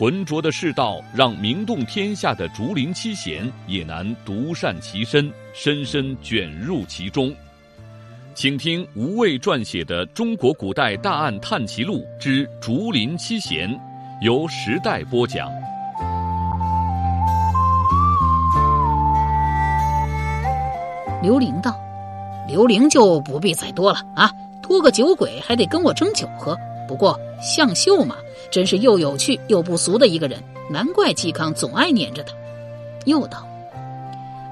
浑浊的世道，让名动天下的竹林七贤也难独善其身，深深卷入其中。请听吴畏撰写的《中国古代大案探奇录之竹林七贤》，由时代播讲。刘玲道：“刘玲就不必再多了啊，多个酒鬼还得跟我争酒喝。不过向秀嘛。”真是又有趣又不俗的一个人，难怪嵇康总爱黏着他。又道：“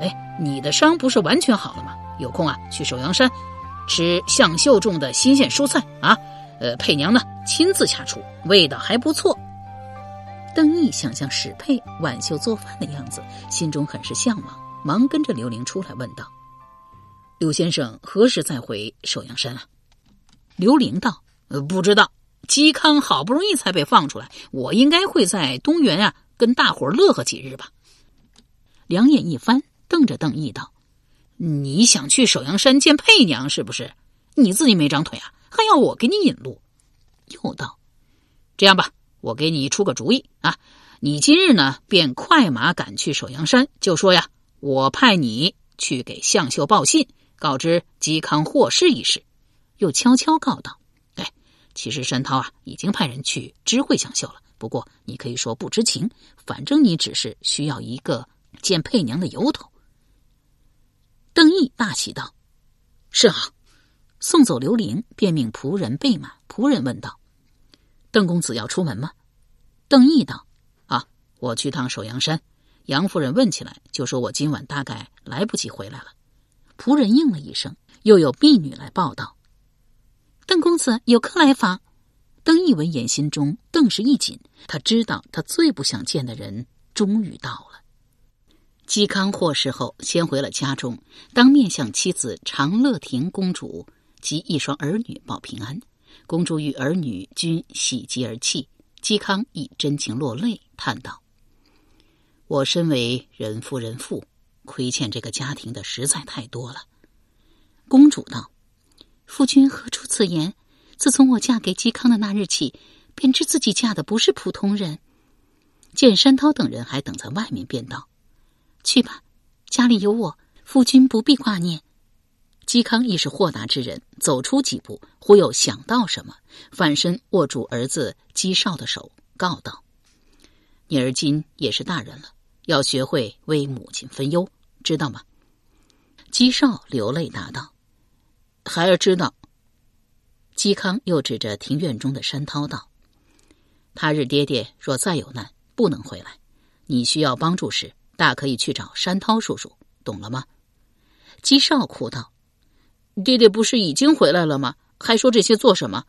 哎，你的伤不是完全好了吗？有空啊，去首阳山吃向秀种的新鲜蔬菜啊。呃，佩娘呢亲自下厨，味道还不错。”邓毅想象史佩挽袖做饭的样子，心中很是向往，忙跟着刘玲出来问道：“刘先生何时再回首阳山啊？”刘玲道：“呃，不知道。”嵇康好不容易才被放出来，我应该会在东园啊跟大伙儿乐呵几日吧。两眼一翻，瞪着邓毅道：“你想去首阳山见佩娘是不是？你自己没长腿啊，还要我给你引路？”又道：“这样吧，我给你出个主意啊，你今日呢便快马赶去首阳山，就说呀，我派你去给向秀报信，告知嵇康获释一事。”又悄悄告道。其实山涛啊，已经派人去知会向秀了。不过你可以说不知情，反正你只是需要一个见佩娘的由头。邓毅大喜道：“是啊。”送走刘玲，便命仆人备马。仆人问道：“邓公子要出门吗？”邓毅道：“啊，我去趟首阳山。杨夫人问起来，就说我今晚大概来不及回来了。”仆人应了一声，又有婢女来报道。邓公子有客来访，邓毅闻言，心中顿时一紧。他知道他最不想见的人终于到了。嵇康获释后，先回了家中，当面向妻子长乐亭公主及一双儿女报平安。公主与儿女均喜极而泣，嵇康亦真情落泪，叹道：“我身为人夫人妇，亏欠这个家庭的实在太多了。”公主道。夫君何出此言？自从我嫁给嵇康的那日起，便知自己嫁的不是普通人。见山涛等人还等在外面，便道：“去吧，家里有我，夫君不必挂念。”嵇康亦是豁达之人，走出几步，忽又想到什么，反身握住儿子嵇绍的手，告道：“你儿今也是大人了，要学会为母亲分忧，知道吗？”嵇绍流泪答道。孩儿知道。嵇康又指着庭院中的山涛道：“他日爹爹若再有难，不能回来，你需要帮助时，大可以去找山涛叔叔，懂了吗？”嵇绍哭道：“爹爹不是已经回来了吗？还说这些做什么？”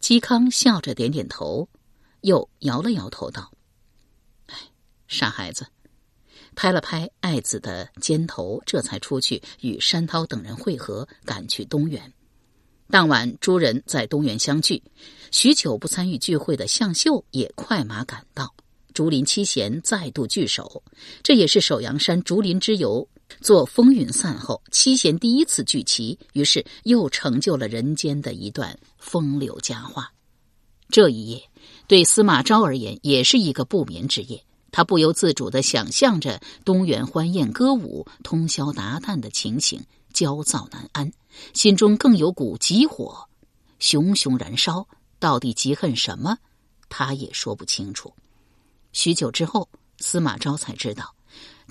嵇康笑着点点头，又摇了摇头道：“哎，傻孩子。”拍了拍爱子的肩头，这才出去与山涛等人会合，赶去东园。当晚，诸人在东园相聚。许久不参与聚会的向秀也快马赶到。竹林七贤再度聚首，这也是首阳山竹林之游。做风云散后，七贤第一次聚齐，于是又成就了人间的一段风流佳话。这一夜，对司马昭而言，也是一个不眠之夜。他不由自主的想象着东园欢宴歌舞、通宵达旦的情形，焦躁难安，心中更有股急火熊熊燃烧。到底急恨什么，他也说不清楚。许久之后，司马昭才知道，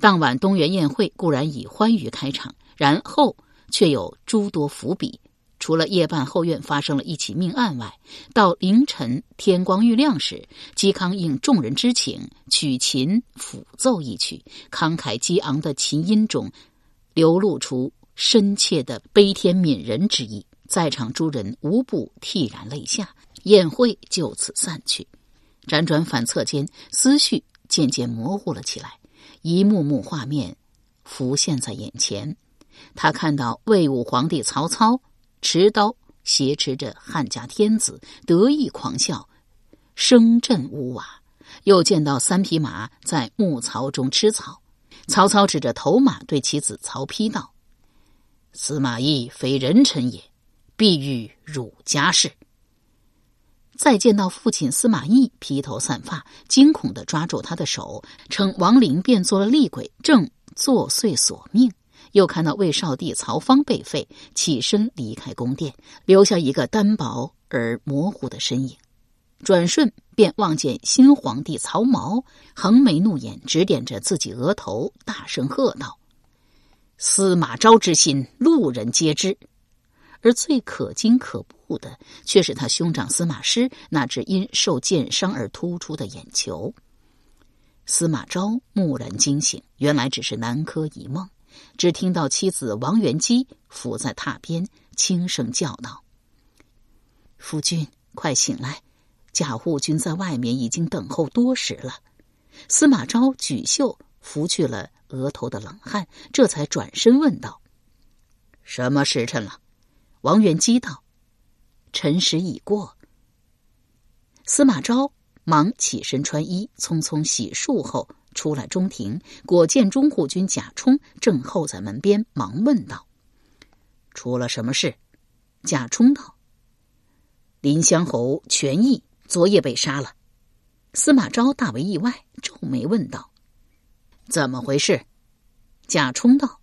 当晚东园宴会固然以欢愉开场，然后却有诸多伏笔。除了夜半后院发生了一起命案外，到凌晨天光欲亮时，嵇康应众人之请，取琴抚奏一曲，慷慨激昂的琴音中，流露出深切的悲天悯人之意。在场诸人无不涕然泪下，宴会就此散去。辗转反侧间，思绪渐渐模糊了起来，一幕幕画面浮现在眼前。他看到魏武皇帝曹操持刀挟持着汉家天子，得意狂笑，声震屋瓦；又见到三匹马在牧槽中吃草。曹操指着头马对其子曹丕道：“司马懿非人臣也，必欲辱家事。”再见到父亲司马懿披头散发，惊恐的抓住他的手，称王陵变作了厉鬼，正作祟索命。又看到魏少帝曹芳被废，起身离开宫殿，留下一个单薄而模糊的身影。转瞬便望见新皇帝曹髦横眉怒眼，指点着自己额头，大声喝道：“司马昭之心，路人皆知。”而最可惊可怖的，却是他兄长司马师那只因受箭伤而突出的眼球。司马昭蓦然惊醒，原来只是南柯一梦。只听到妻子王元姬伏在榻边，轻声叫道：“夫君，快醒来！贾护军在外面已经等候多时了。”司马昭举袖拂去了额头的冷汗，这才转身问道：“什么时辰了？”王元姬道：“辰时已过。”司马昭忙起身穿衣，匆匆洗漱后出来中庭，果见中护军贾充正候在门边，忙问道：“出了什么事？”贾充道：“临湘侯权益昨夜被杀了。”司马昭大为意外，皱眉问道：“怎么回事？”贾充道：“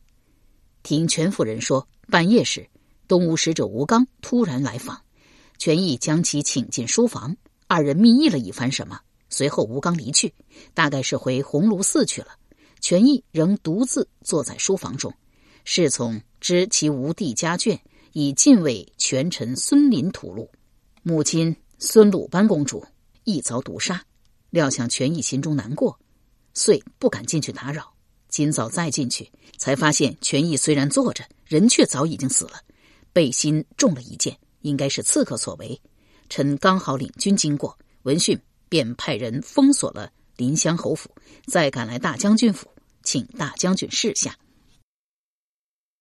听权夫人说，半夜时。”东吴使者吴刚突然来访，权益将其请进书房，二人密议了一番什么。随后吴刚离去，大概是回鸿胪寺去了。权益仍独自坐在书房中，侍从知其无弟家眷，以禁卫权臣孙林屠戮，母亲孙鲁班公主亦遭毒杀。料想权益心中难过，遂不敢进去打扰。今早再进去，才发现权益虽然坐着，人却早已经死了。背心中了一箭，应该是刺客所为。臣刚好领军经过，闻讯便派人封锁了临湘侯府，再赶来大将军府，请大将军示下。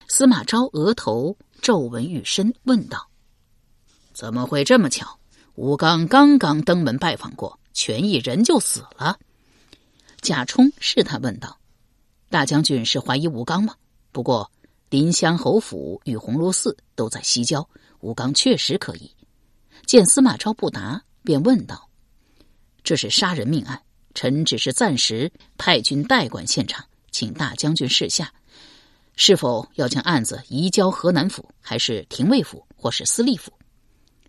司马昭额头皱纹愈深，问道：“怎么会这么巧？吴刚刚刚登门拜访过，权益人就死了。”贾充试探问道：“大将军是怀疑吴刚吗？不过。”临湘侯府与鸿胪寺都在西郊，吴刚确实可疑。见司马昭不答，便问道：“这是杀人命案，臣只是暂时派军代管现场，请大将军示下，是否要将案子移交河南府，还是廷尉府，或是司隶府？”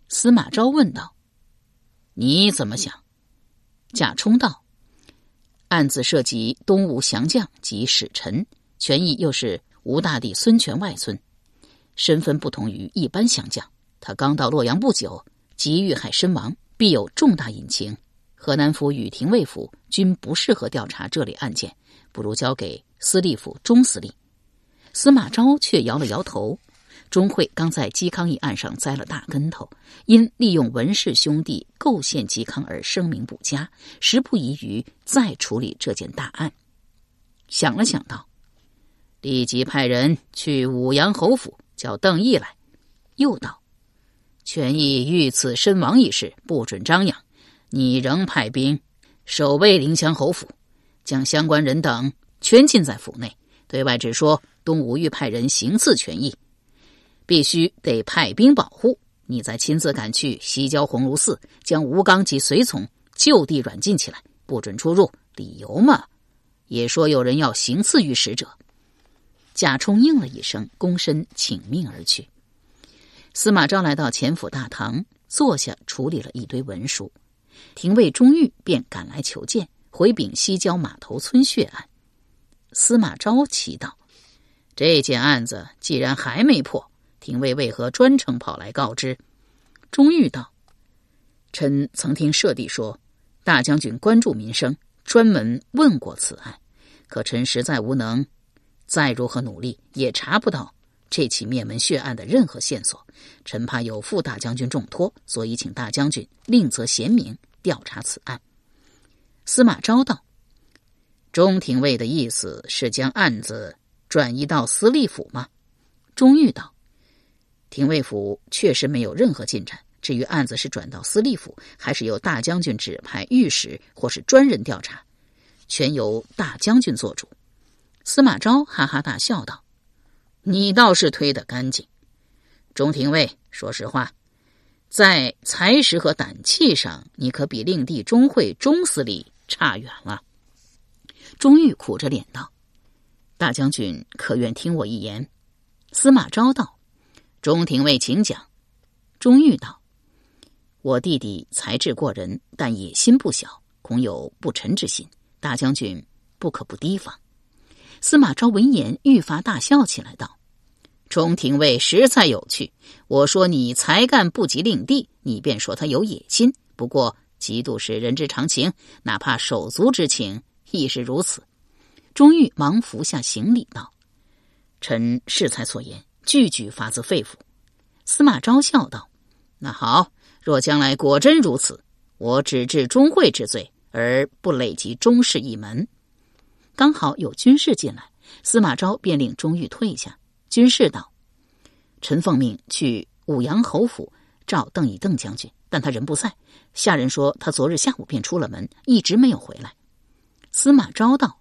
司马昭问道：“你怎么想？”贾充道：“案子涉及东吴降将及使臣，权益又是。”吴大帝孙权外孙，身份不同于一般降将。他刚到洛阳不久，即遇害身亡，必有重大隐情。河南府与廷尉府均不适合调查这类案件，不如交给司隶府钟司令。司马昭却摇了摇头。钟会刚在嵇康一案上栽了大跟头，因利用文氏兄弟构陷嵇康而声名不佳，时不宜于再处理这件大案。想了想道。立即派人去武阳侯府叫邓毅来。又道：“权益遇刺身亡一事不准张扬，你仍派兵守卫临湘侯府，将相关人等圈禁在府内，对外只说东吴欲派人行刺权益，必须得派兵保护。你再亲自赶去西郊鸿胪寺，将吴刚及随从就地软禁起来，不准出入。理由嘛，也说有人要行刺于使者。”贾充应了一声，躬身请命而去。司马昭来到前府大堂，坐下处理了一堆文书。廷尉钟玉便赶来求见，回禀西郊码头村血案。司马昭奇道：“这件案子既然还没破，廷尉为何专程跑来告知？”钟玉道：“臣曾听舍弟说，大将军关注民生，专门问过此案，可臣实在无能。”再如何努力，也查不到这起灭门血案的任何线索。臣怕有负大将军重托，所以请大将军另择贤明调查此案。司马昭道：“中廷尉的意思是将案子转移到司隶府吗？钟玉道：“廷尉府确实没有任何进展。至于案子是转到司隶府，还是由大将军指派御史或是专人调查，全由大将军做主。”司马昭哈哈大笑道：“你倒是推得干净。”钟廷尉，说实话，在才识和胆气上，你可比令弟钟会钟司礼差远了。钟玉苦着脸道：“大将军可愿听我一言？”司马昭道：“钟廷尉，请讲。”钟玉道：“我弟弟才智过人，但野心不小，恐有不臣之心，大将军不可不提防。”司马昭闻言愈发大笑起来，道：“钟廷尉实在有趣。我说你才干不及令弟，你便说他有野心。不过嫉妒是人之常情，哪怕手足之情亦是如此。”钟玉忙服下行礼道：“臣适才所言，句句发自肺腑。”司马昭笑道：“那好，若将来果真如此，我只治钟会之罪，而不累及钟氏一门。”刚好有军士进来，司马昭便令钟玉退下。军士道：“臣奉命去武阳侯府召邓以邓将军，但他人不在。下人说他昨日下午便出了门，一直没有回来。”司马昭道：“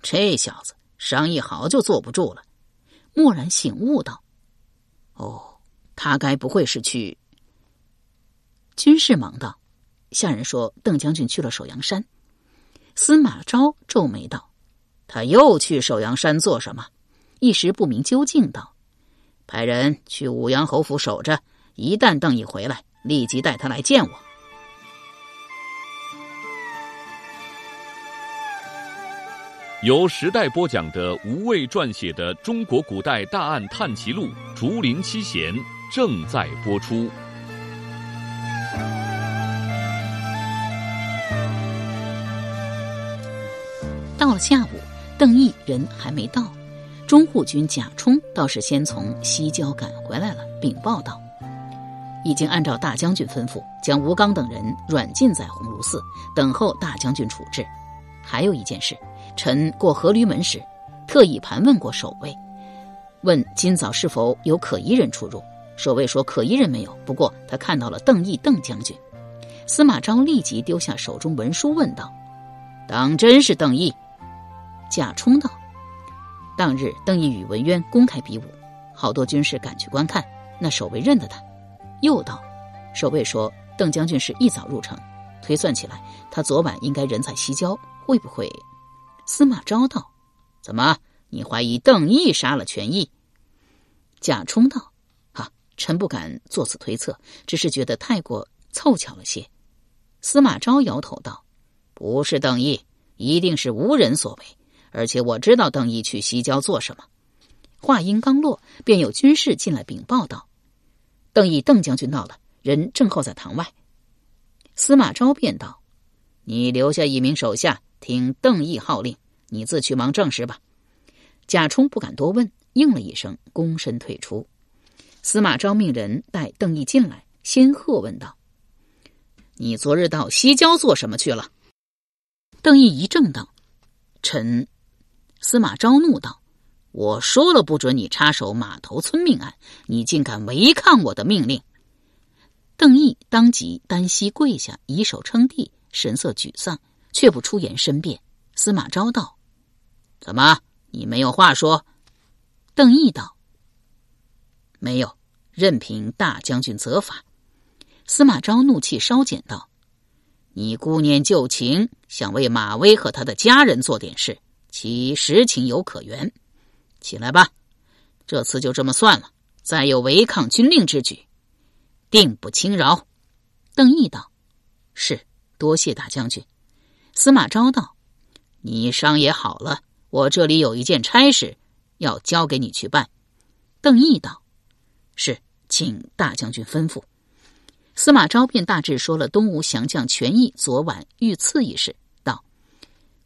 这小子商议好就坐不住了。”蓦然醒悟道：“哦，他该不会是去？”军士忙道：“下人说邓将军去了首阳山。”司马昭皱眉道：“他又去首阳山做什么？”一时不明究竟，道：“派人去武阳侯府守着，一旦邓毅回来，立即带他来见我。”由时代播讲的吴畏撰写的《中国古代大案探奇录·竹林七贤》正在播出。到了下午，邓毅人还没到，中护军贾充倒是先从西郊赶回来了，禀报道：已经按照大将军吩咐，将吴刚等人软禁在鸿胪寺，等候大将军处置。还有一件事，臣过河驴门时，特意盘问过守卫，问今早是否有可疑人出入。守卫说可疑人没有，不过他看到了邓毅邓将军。司马昭立即丢下手中文书，问道：“当真是邓毅？”贾充道：“当日邓毅与文渊公开比武，好多军士赶去观看，那守卫认得他。”又道：“守卫说邓将军是一早入城，推算起来，他昨晚应该人在西郊，会不会？”司马昭道：“怎么，你怀疑邓毅杀了权义？”贾充道：“哈，臣不敢做此推测，只是觉得太过凑巧了些。”司马昭摇头道：“不是邓毅，一定是无人所为。”而且我知道邓毅去西郊做什么。话音刚落，便有军士进来禀报道：“邓毅邓将军到了，人正候在堂外。”司马昭便道：“你留下一名手下，听邓毅号令，你自去忙正事吧。”贾充不敢多问，应了一声，躬身退出。司马昭命人带邓毅进来，先喝问道：“你昨日到西郊做什么去了？”邓毅一怔道：“臣。”司马昭怒道：“我说了不准你插手马头村命案，你竟敢违抗我的命令！”邓毅当即单膝跪下，以手撑地，神色沮丧，却不出言申辩。司马昭道：“怎么，你没有话说？”邓毅道：“没有，任凭大将军责罚。”司马昭怒气稍减道：“你顾念旧情，想为马威和他的家人做点事。”其实情有可原，起来吧，这次就这么算了。再有违抗军令之举，定不轻饶。邓毅道：“是，多谢大将军。”司马昭道：“你伤也好了，我这里有一件差事要交给你去办。”邓毅道：“是，请大将军吩咐。”司马昭便大致说了东吴降将权益昨晚遇刺一事。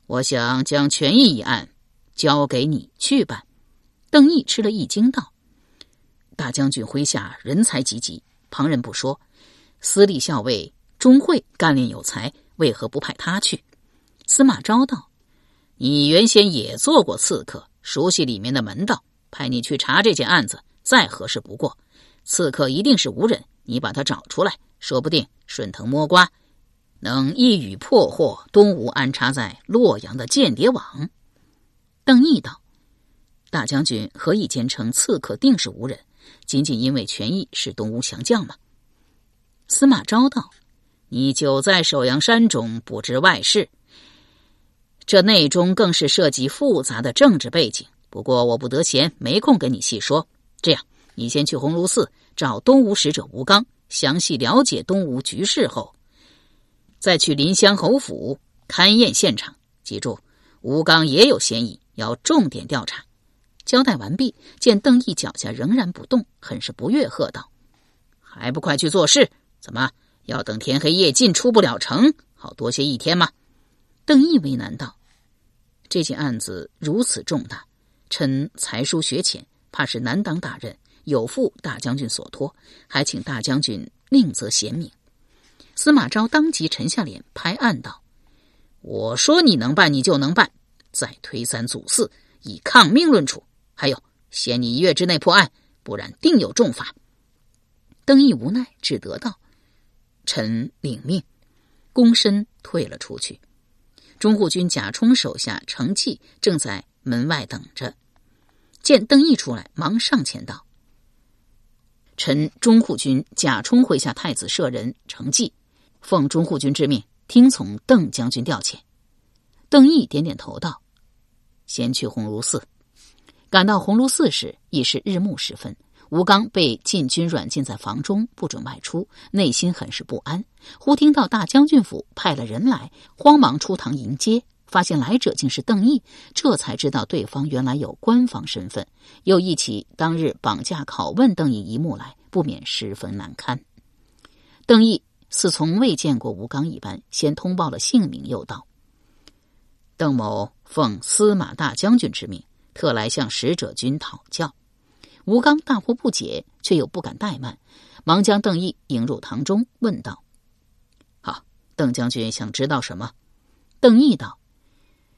我想将权益一案交给你去办。邓毅吃了一惊，道：“大将军麾下人才济济，旁人不说，司隶校尉钟会干练有才，为何不派他去？”司马昭道：“你原先也做过刺客，熟悉里面的门道，派你去查这件案子，再合适不过。刺客一定是无人，你把他找出来，说不定顺藤摸瓜，能一语破获东吴安插在洛阳的间谍网。邓毅道：“大将军何以坚称刺客定是无人？仅仅因为权益是东吴降将吗？”司马昭道：“你久在首阳山中，不知外事。”这内中更是涉及复杂的政治背景，不过我不得闲，没空跟你细说。这样，你先去鸿胪寺找东吴使者吴刚，详细了解东吴局势后，再去临湘侯府勘验现场。记住，吴刚也有嫌疑，要重点调查。交代完毕，见邓毅脚下仍然不动，很是不悦，喝道：“还不快去做事？怎么要等天黑夜尽出不了城，好多歇一天吗？”邓毅为难道：“这件案子如此重大，臣才疏学浅，怕是难当大任，有负大将军所托，还请大将军另择贤明。”司马昭当即沉下脸，拍案道：“我说你能办，你就能办！再推三阻四，以抗命论处。还有，限你一月之内破案，不然定有重罚。”邓毅无奈，只得道：“臣领命。”躬身退了出去。中护军贾充手下程济正在门外等着，见邓毅出来，忙上前道：“臣中护军贾充麾下太子舍人程济，奉中护军之命，听从邓将军调遣。”邓毅点点头道：“先去鸿胪寺。”赶到鸿胪寺时，已是日暮时分。吴刚被禁军软禁在房中，不准外出，内心很是不安。忽听到大将军府派了人来，慌忙出堂迎接，发现来者竟是邓毅，这才知道对方原来有官方身份。又忆起当日绑架拷问邓毅一幕来，不免十分难堪。邓毅似从未见过吴刚一般，先通报了姓名，又道：“邓某奉司马大将军之命，特来向使者君讨教。”吴刚大惑不解，却又不敢怠慢，忙将邓毅迎入堂中，问道：“好，邓将军想知道什么？”邓毅道：“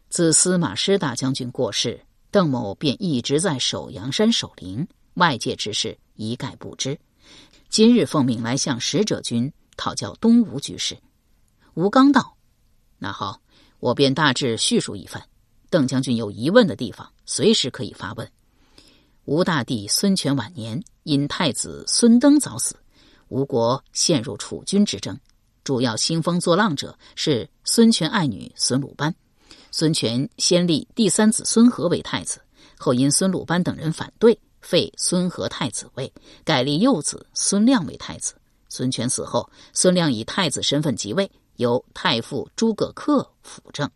自司马师大将军过世，邓某便一直在首阳山守灵，外界之事一概不知。今日奉命来向使者军讨教东吴局势。”吴刚道：“那好，我便大致叙述一番。邓将军有疑问的地方，随时可以发问。”吴大帝孙权晚年，因太子孙登早死，吴国陷入楚军之争。主要兴风作浪者是孙权爱女孙鲁班。孙权先立第三子孙和为太子，后因孙鲁班等人反对，废孙和太子位，改立幼子孙亮为太子。孙权死后，孙亮以太子身份即位，由太傅诸葛恪辅政。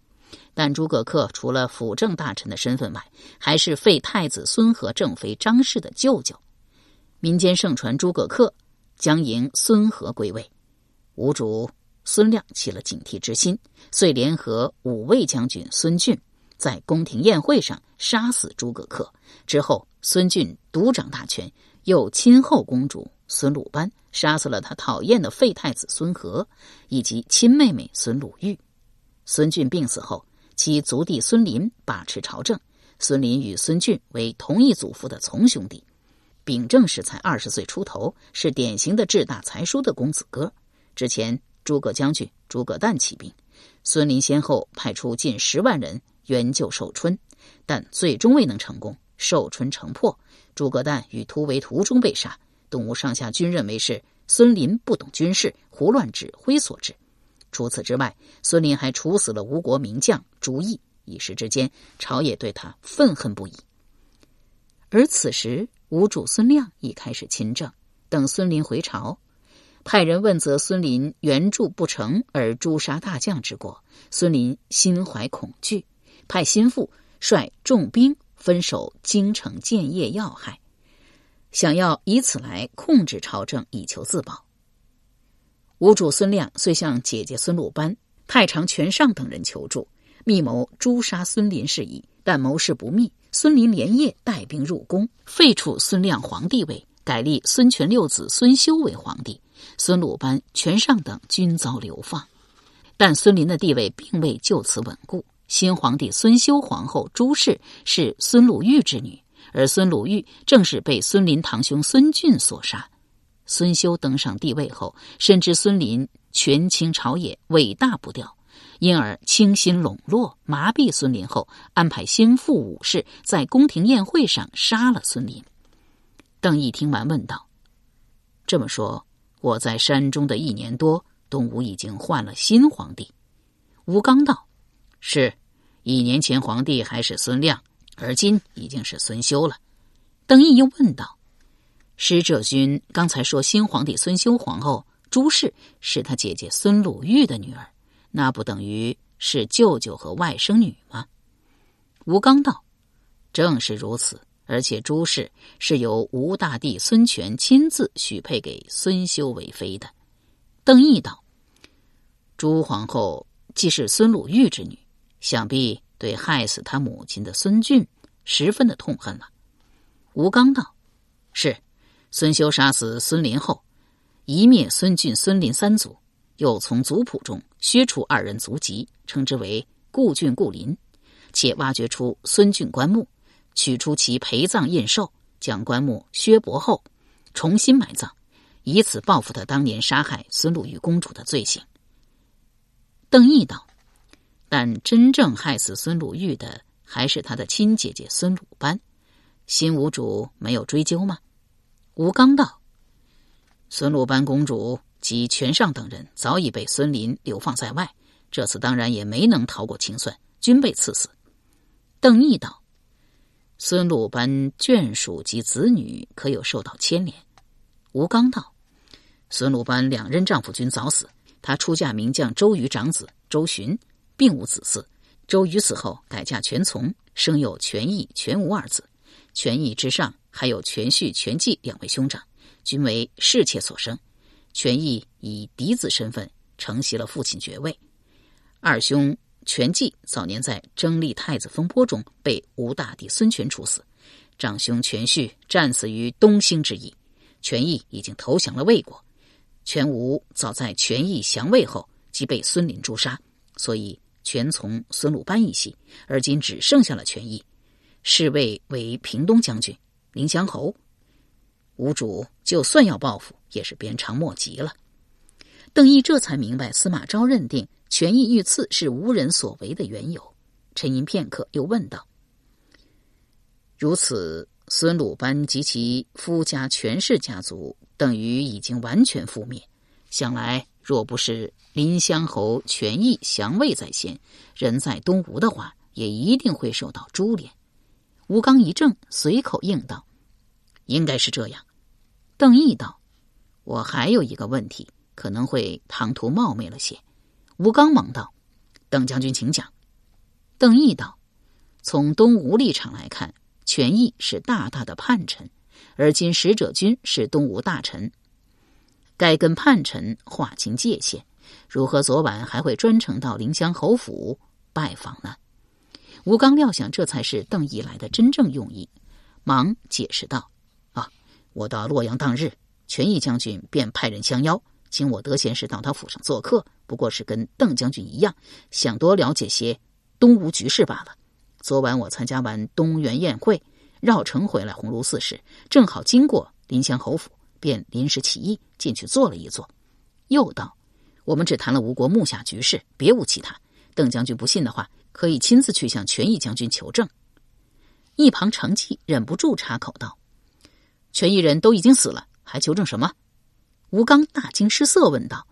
但诸葛恪除了辅政大臣的身份外，还是废太子孙和正妃张氏的舅舅。民间盛传诸葛恪将迎孙和归位，吴主孙亮起了警惕之心，遂联合五位将军孙俊，在宫廷宴会上杀死诸葛恪。之后，孙俊独掌大权，又亲厚公主孙鲁班，杀死了他讨厌的废太子孙和以及亲妹妹孙鲁豫。孙俊病死后。其族弟孙林把持朝政，孙林与孙俊为同一祖父的从兄弟。秉政时才二十岁出头，是典型的志大才疏的公子哥。之前诸葛将军诸葛诞起兵，孙林先后派出近十万人援救寿春，但最终未能成功。寿春城破，诸葛诞于突围途中被杀。东吴上下均认为是孙林不懂军事，胡乱指挥所致。除此之外，孙林还处死了吴国名将朱毅，一时之间，朝野对他愤恨不已。而此时，吴主孙亮已开始亲政，等孙林回朝，派人问责孙林援助不成而诛杀大将之过。孙林心怀恐惧，派心腹率重兵分守京城建业要害，想要以此来控制朝政，以求自保。吴主孙亮遂向姐姐孙鲁班、太常权尚等人求助，密谋诛杀孙林事宜。但谋事不密，孙林连夜带兵入宫，废黜孙亮皇帝位，改立孙权六子孙修为皇帝。孙鲁班、权尚等均遭流放，但孙林的地位并未就此稳固。新皇帝孙休皇后朱氏是孙鲁豫之女，而孙鲁豫正是被孙林堂兄孙俊所杀。孙休登上帝位后，深知孙林权倾朝野，伟大不掉，因而倾心笼络，麻痹孙林后，安排心腹武士在宫廷宴会上杀了孙林。邓毅听完问道：“这么说，我在山中的一年多，东吴已经换了新皇帝？”吴刚道：“是，一年前皇帝还是孙亮，而今已经是孙休了。”邓毅又问道：“使者君刚才说新皇帝孙休皇后朱氏是他姐姐孙鲁豫的女儿，那不等于是舅舅和外甥女吗？”吴刚道：“正是如此。”而且朱氏是由吴大帝孙权亲自许配给孙休为妃的。邓毅道：“朱皇后既是孙鲁豫之女，想必对害死他母亲的孙俊十分的痛恨了。”吴刚道：“是，孙修杀死孙林后，一灭孙俊、孙林三族，又从族谱中削除二人族籍，称之为顾俊、顾林，且挖掘出孙俊棺木。”取出其陪葬印绶，将棺木削薄后，重新埋葬，以此报复他当年杀害孙鲁豫公主的罪行。邓毅道：“但真正害死孙鲁豫的，还是他的亲姐姐孙鲁班。新吴主没有追究吗？”吴刚道：“孙鲁班公主及权上等人早已被孙林流放在外，这次当然也没能逃过清算，均被赐死。”邓毅道。孙鲁班眷属及子女可有受到牵连？吴刚道：“孙鲁班两任丈夫均早死，她出嫁名将周瑜长子周循，并无子嗣。周瑜死后改嫁权从，生有权义、全无二子。权义之上还有权绪、权纪两位兄长，均为侍妾所生。权义以嫡子身份承袭了父亲爵位。二兄。”权继早年在争立太子风波中被吴大帝孙权处死，长兄权绪战死于东兴之役，权义已经投降了魏国。权无早在权义降魏后即被孙林诛杀，所以全从孙鲁班一系，而今只剩下了权义，侍卫为平东将军临江侯。吴主就算要报复，也是鞭长莫及了。邓毅这才明白司马昭认定。权益遇刺是无人所为的缘由。沉吟片刻，又问道：“如此，孙鲁班及其夫家权氏家族，等于已经完全覆灭。想来，若不是临乡侯权益降魏在先，人在东吴的话，也一定会受到株连。”吴刚一怔，随口应道：“应该是这样。”邓毅道：“我还有一个问题，可能会唐突冒昧了些。”吴刚忙道：“邓将军，请讲。”邓毅道：“从东吴立场来看，权益是大大的叛臣，而今使者君是东吴大臣，该跟叛臣划清界限。如何昨晚还会专程到临江侯府拜访呢？”吴刚料想这才是邓毅来的真正用意，忙解释道：“啊，我到洛阳当日，权益将军便派人相邀。”请我得闲时到他府上做客，不过是跟邓将军一样，想多了解些东吴局势罢了。昨晚我参加完东园宴会，绕城回来鸿胪寺时，正好经过临湘侯府，便临时起意进去坐了一坐。又道：“我们只谈了吴国目下局势，别无其他。邓将军不信的话，可以亲自去向权益将军求证。”一旁程绩忍不住插口道：“权益人都已经死了，还求证什么？”吴刚大惊失色，问道：“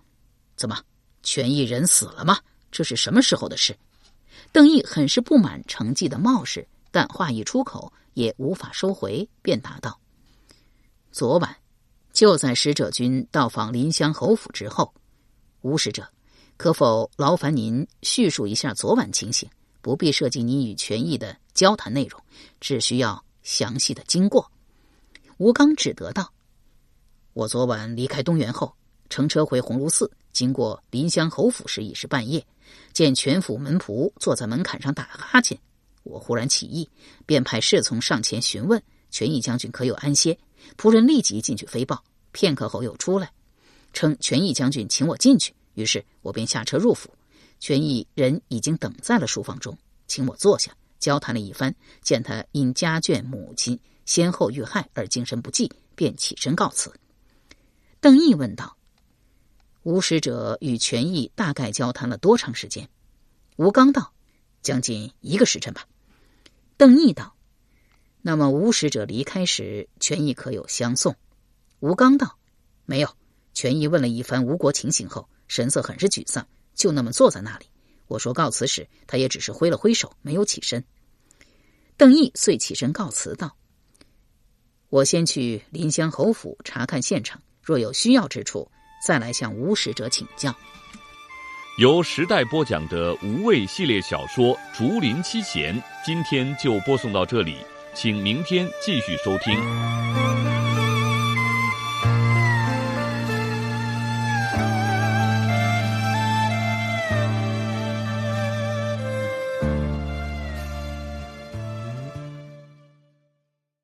怎么，权益人死了吗？这是什么时候的事？”邓毅很是不满程绩的冒失，但话一出口也无法收回，便答道：“昨晚就在使者君到访临湘侯府之后，吴使者，可否劳烦您叙述一下昨晚情形？不必涉及你与权益的交谈内容，只需要详细的经过。”吴刚只得道。我昨晚离开东园后，乘车回鸿胪寺，经过临湘侯府时已是半夜，见全府门仆坐在门槛上打哈欠，我忽然起意，便派侍从上前询问权益将军可有安歇。仆人立即进去飞报，片刻后又出来，称权益将军请我进去。于是我便下车入府，权益人已经等在了书房中。请我坐下，交谈了一番。见他因家眷母亲先后遇害而精神不济，便起身告辞。邓毅问道：“吴使者与权益大概交谈了多长时间？”吴刚道：“将近一个时辰吧。”邓毅道：“那么吴使者离开时，权益可有相送？”吴刚道：“没有。”权益问了一番吴国情形后，神色很是沮丧，就那么坐在那里。我说告辞时，他也只是挥了挥手，没有起身。邓毅遂起身告辞道：“我先去临湘侯府查看现场，若有需要之处，再来向吴使者请教。”由时代播讲的无畏系列小说《竹林七贤》，今天就播送到这里，请明天继续收听。